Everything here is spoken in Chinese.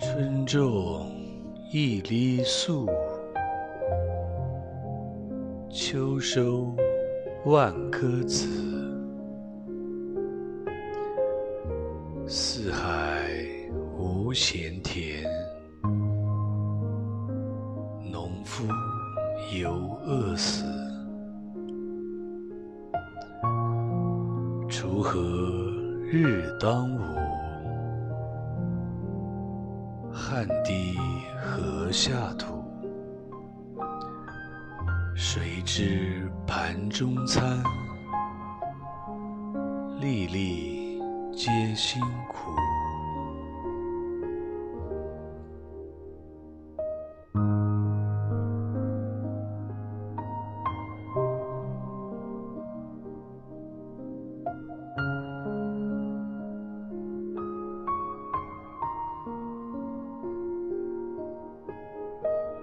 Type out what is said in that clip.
春种一粒粟，秋收万颗子。四海无闲田，农夫犹饿死。锄禾日当午，汗滴禾下土。谁知盘中餐，粒粒皆辛苦。